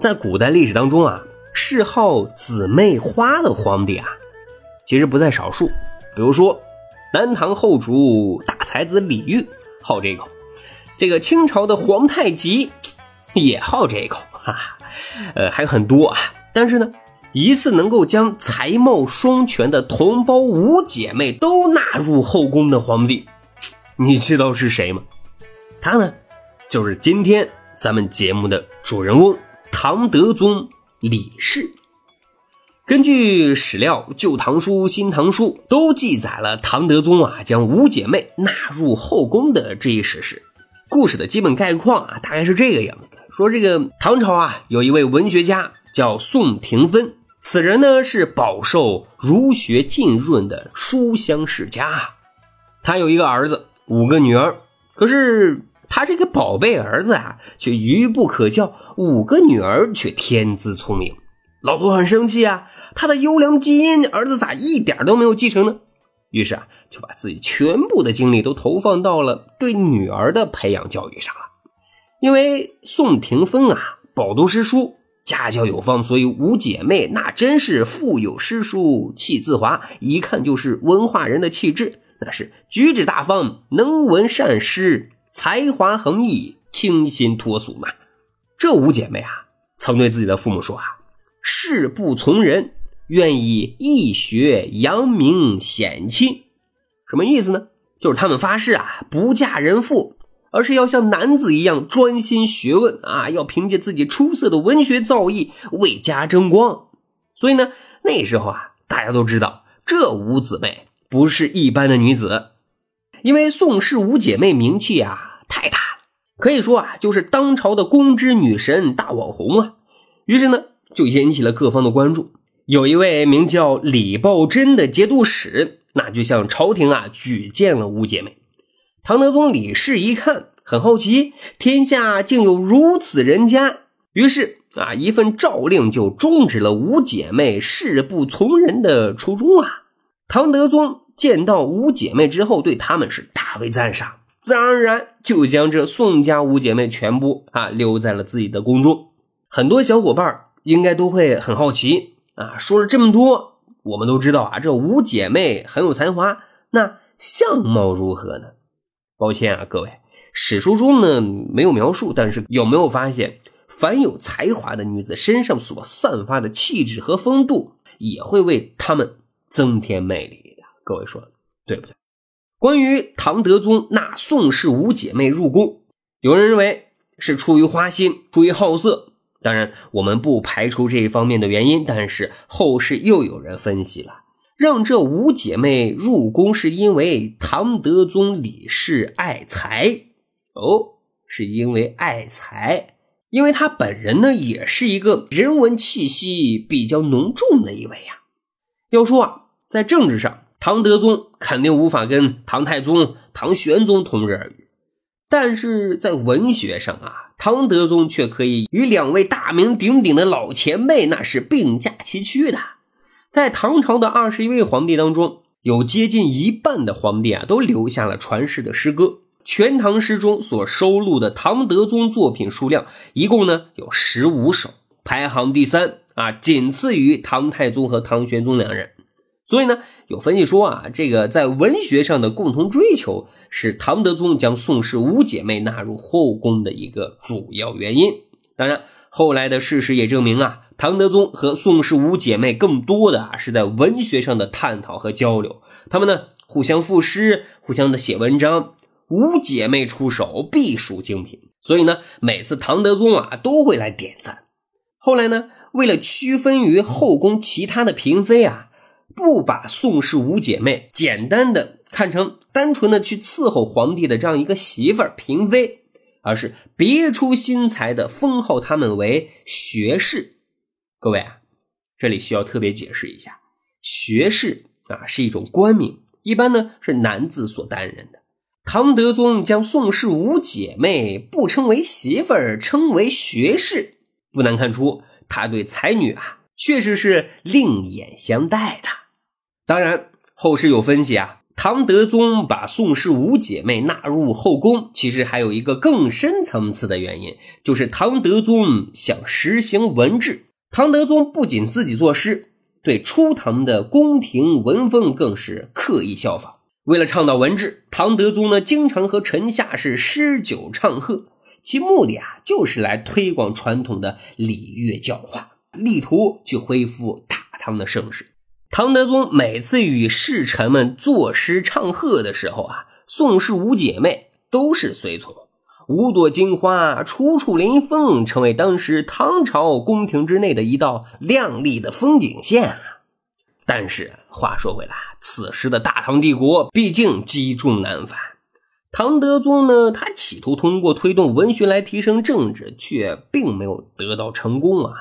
在古代历史当中啊，嗜好姊妹花的皇帝啊，其实不在少数。比如说，南唐后主大才子李煜好这一口，这个清朝的皇太极 也好这一口，哈哈。呃，还有很多啊。但是呢。一次能够将才貌双全的同胞五姐妹都纳入后宫的皇帝，你知道是谁吗？他呢，就是今天咱们节目的主人公唐德宗李氏。根据史料，《旧唐书》《新唐书》都记载了唐德宗啊将五姐妹纳入后宫的这一史实。故事的基本概况啊，大概是这个样子的：说这个唐朝啊，有一位文学家叫宋廷芬。此人呢是饱受儒学浸润的书香世家，他有一个儿子，五个女儿。可是他这个宝贝儿子啊，却愚不可教，五个女儿却天资聪明。老婆很生气啊，他的优良基因，儿子咋一点都没有继承呢？于是啊，就把自己全部的精力都投放到了对女儿的培养教育上了。因为宋廷芬啊，饱读诗书。家教有方，所以五姐妹那真是腹有诗书气自华，一看就是文化人的气质。那是举止大方，能文善诗，才华横溢，清新脱俗嘛。这五姐妹啊，曾对自己的父母说啊：“誓不从人，愿以义学扬名显亲。”什么意思呢？就是他们发誓啊，不嫁人妇。而是要像男子一样专心学问啊！要凭借自己出色的文学造诣为家争光。所以呢，那时候啊，大家都知道这五姊妹不是一般的女子，因为宋氏五姐妹名气啊太大了，可以说啊就是当朝的公知女神大网红啊。于是呢，就引起了各方的关注。有一位名叫李抱真的节度使，那就向朝廷啊举荐了五姐妹。唐德宗李氏一看，很好奇，天下竟有如此人家，于是啊，一份诏令就终止了五姐妹誓不从人的初衷啊。唐德宗见到五姐妹之后，对他们是大为赞赏，自然而然就将这宋家五姐妹全部啊留在了自己的宫中。很多小伙伴应该都会很好奇啊，说了这么多，我们都知道啊，这五姐妹很有才华，那相貌如何呢？抱歉啊，各位，史书中呢没有描述，但是有没有发现，凡有才华的女子身上所散发的气质和风度，也会为她们增添魅力？各位说对不对？关于唐德宗纳宋氏五姐妹入宫，有人认为是出于花心，出于好色，当然我们不排除这一方面的原因，但是后世又有人分析了。让这五姐妹入宫，是因为唐德宗李氏爱才哦，是因为爱才，因为他本人呢也是一个人文气息比较浓重的一位呀。要说啊，在政治上，唐德宗肯定无法跟唐太宗、唐玄宗同日而语，但是在文学上啊，唐德宗却可以与两位大名鼎鼎的老前辈那是并驾齐驱的。在唐朝的二十一位皇帝当中，有接近一半的皇帝啊，都留下了传世的诗歌。《全唐诗》中所收录的唐德宗作品数量，一共呢有十五首，排行第三啊，仅次于唐太宗和唐玄宗两人。所以呢，有分析说啊，这个在文学上的共同追求，是唐德宗将宋氏五姐妹纳入后宫的一个主要原因。当然，后来的事实也证明啊。唐德宗和宋氏五姐妹更多的啊是在文学上的探讨和交流，他们呢互相赋诗，互相的写文章，五姐妹出手必属精品，所以呢每次唐德宗啊都会来点赞。后来呢为了区分于后宫其他的嫔妃啊，不把宋氏五姐妹简单的看成单纯的去伺候皇帝的这样一个媳妇儿嫔妃，而是别出心裁的封号他们为学士。各位啊，这里需要特别解释一下，学士啊是一种官名，一般呢是男子所担任的。唐德宗将宋氏五姐妹不称为媳妇儿，称为学士，不难看出他对才女啊确实是另眼相待的。当然，后世有分析啊。唐德宗把宋氏五姐妹纳入后宫，其实还有一个更深层次的原因，就是唐德宗想实行文治。唐德宗不仅自己作诗，对初唐的宫廷文风更是刻意效仿。为了倡导文治，唐德宗呢经常和臣下是诗酒唱和，其目的啊就是来推广传统的礼乐教化，力图去恢复大唐的盛世。唐德宗每次与侍臣们作诗唱和的时候啊，宋氏五姐妹都是随从，五朵金花，处处临风，成为当时唐朝宫廷之内的一道亮丽的风景线啊。但是话说回来，此时的大唐帝国毕竟积重难返，唐德宗呢，他企图通过推动文学来提升政治，却并没有得到成功啊。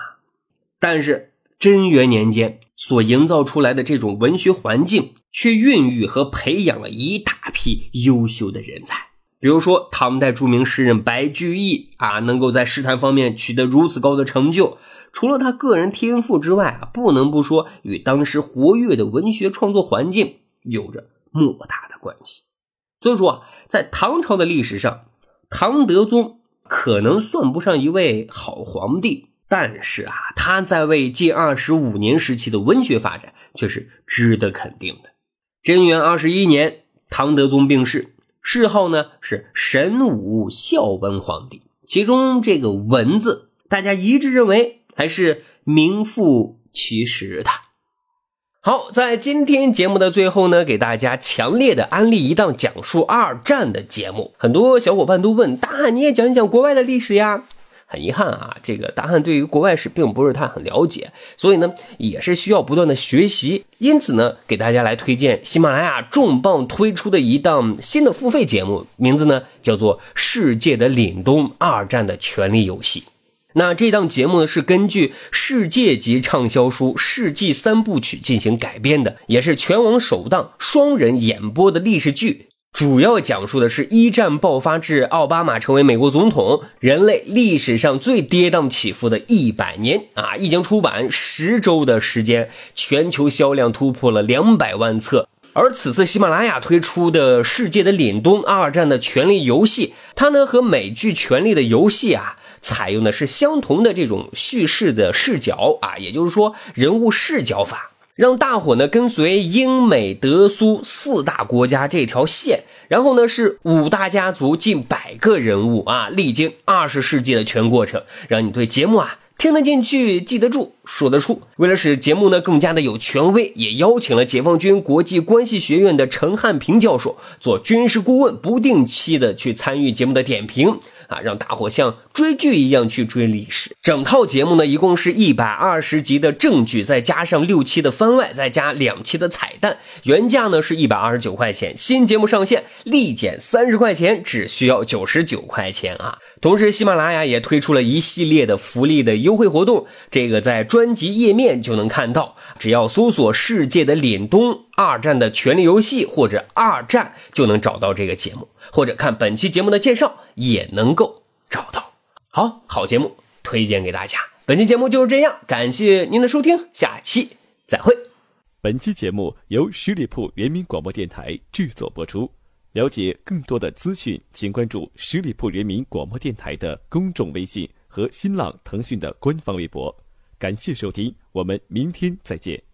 但是贞元年间。所营造出来的这种文学环境，却孕育和培养了一大批优秀的人才。比如说，唐代著名诗人白居易啊，能够在诗坛方面取得如此高的成就，除了他个人天赋之外啊，不能不说与当时活跃的文学创作环境有着莫大的关系。所以说啊，在唐朝的历史上，唐德宗可能算不上一位好皇帝。但是啊，他在位近二十五年时期的文学发展却是值得肯定的。贞元二十一年，唐德宗病逝，谥号呢是神武孝文皇帝。其中这个“文”字，大家一致认为还是名副其实的。好，在今天节目的最后呢，给大家强烈的安利一档讲述二战的节目。很多小伙伴都问大，你也讲一讲国外的历史呀？很遗憾啊，这个大汉对于国外史并不是太很了解，所以呢也是需要不断的学习。因此呢，给大家来推荐喜马拉雅重磅推出的一档新的付费节目，名字呢叫做《世界的凛冬：二战的权力游戏》。那这档节目呢是根据世界级畅销书《世纪三部曲》进行改编的，也是全网首档双人演播的历史剧。主要讲述的是一战爆发至奥巴马成为美国总统，人类历史上最跌宕起伏的一百年啊！一经出版十周的时间，全球销量突破了两百万册。而此次喜马拉雅推出的《世界的凛冬：二战的权力游戏》，它呢和美剧《权力的游戏》啊，采用的是相同的这种叙事的视角啊，也就是说人物视角法。让大伙呢跟随英美德苏四大国家这条线，然后呢是五大家族近百个人物啊，历经二十世纪的全过程，让你对节目啊听得进去、记得住、说得出。为了使节目呢更加的有权威，也邀请了解放军国际关系学院的陈汉平教授做军事顾问，不定期的去参与节目的点评。啊，让大伙像追剧一样去追历史。整套节目呢，一共是一百二十集的正剧，再加上六期的番外，再加两期的彩蛋。原价呢是一百二十九块钱，新节目上线立减三十块钱，只需要九十九块钱啊！同时，喜马拉雅也推出了一系列的福利的优惠活动，这个在专辑页面就能看到。只要搜索“世界的凛冬二战的权力游戏”或者“二战”，就能找到这个节目。或者看本期节目的介绍也能够找到。好好节目推荐给大家。本期节目就是这样，感谢您的收听，下期再会。本期节目由十里铺人民广播电台制作播出。了解更多的资讯，请关注十里铺人民广播电台的公众微信和新浪、腾讯的官方微博。感谢收听，我们明天再见。